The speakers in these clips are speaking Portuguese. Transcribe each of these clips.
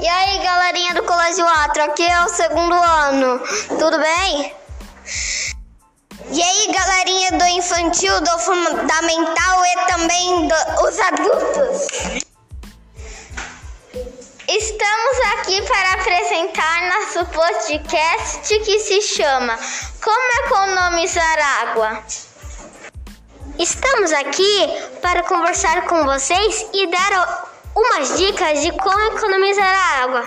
galerinha do Colégio Atro, aqui é o segundo ano, tudo bem? E aí, galerinha do infantil, do fundamental e também dos adultos. Estamos aqui para apresentar nosso podcast que se chama Como Economizar Água. Estamos aqui para conversar com vocês e dar umas dicas de como economizar água.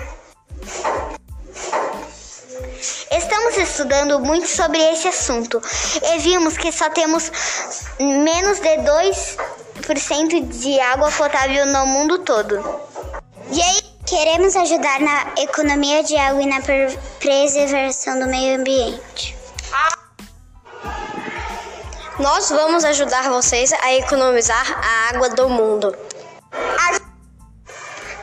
Estamos estudando muito sobre esse assunto e vimos que só temos menos de 2% de água potável no mundo todo. E aí, queremos ajudar na economia de água e na preservação do meio ambiente. Nós vamos ajudar vocês a economizar a água do mundo.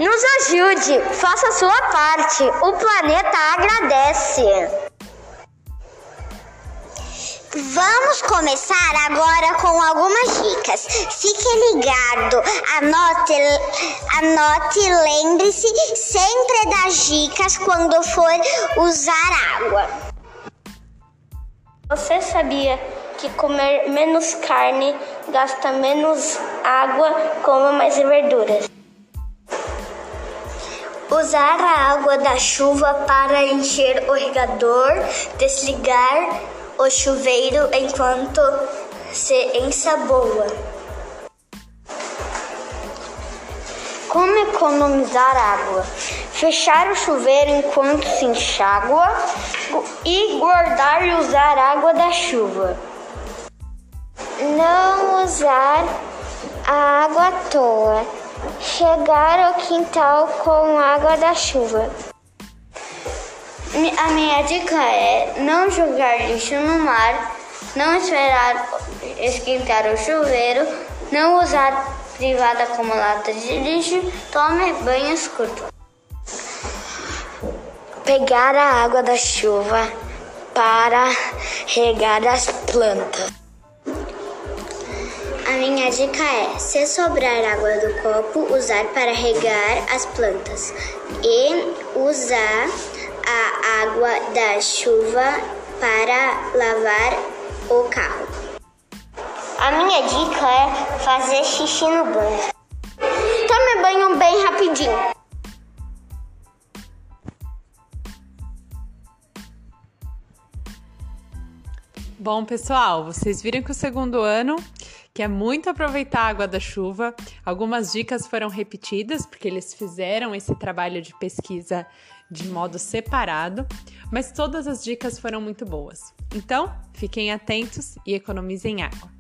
Nos ajude, faça a sua parte. O planeta agradece. Vamos começar agora com algumas dicas. Fique ligado, anote, anote, lembre-se sempre das dicas quando for usar água. Você sabia que comer menos carne gasta menos água, coma mais verduras? Usar a água da chuva para encher o regador, desligar o chuveiro enquanto se ensaboa. Como economizar água? Fechar o chuveiro enquanto se enxágua e guardar e usar água da chuva. Não usar a água à toa chegar ao quintal com água da chuva. A minha dica é não jogar lixo no mar, não esperar esquentar o chuveiro, não usar privada como lata de lixo, tome banhos curtos. Pegar a água da chuva para regar as plantas. Minha dica é: se sobrar água do copo, usar para regar as plantas e usar a água da chuva para lavar o carro. A minha dica é fazer xixi no banho. Tome banho bem rapidinho. Bom, pessoal, vocês viram que o segundo ano que é muito aproveitar a água da chuva. Algumas dicas foram repetidas, porque eles fizeram esse trabalho de pesquisa de modo separado, mas todas as dicas foram muito boas. Então, fiquem atentos e economizem água.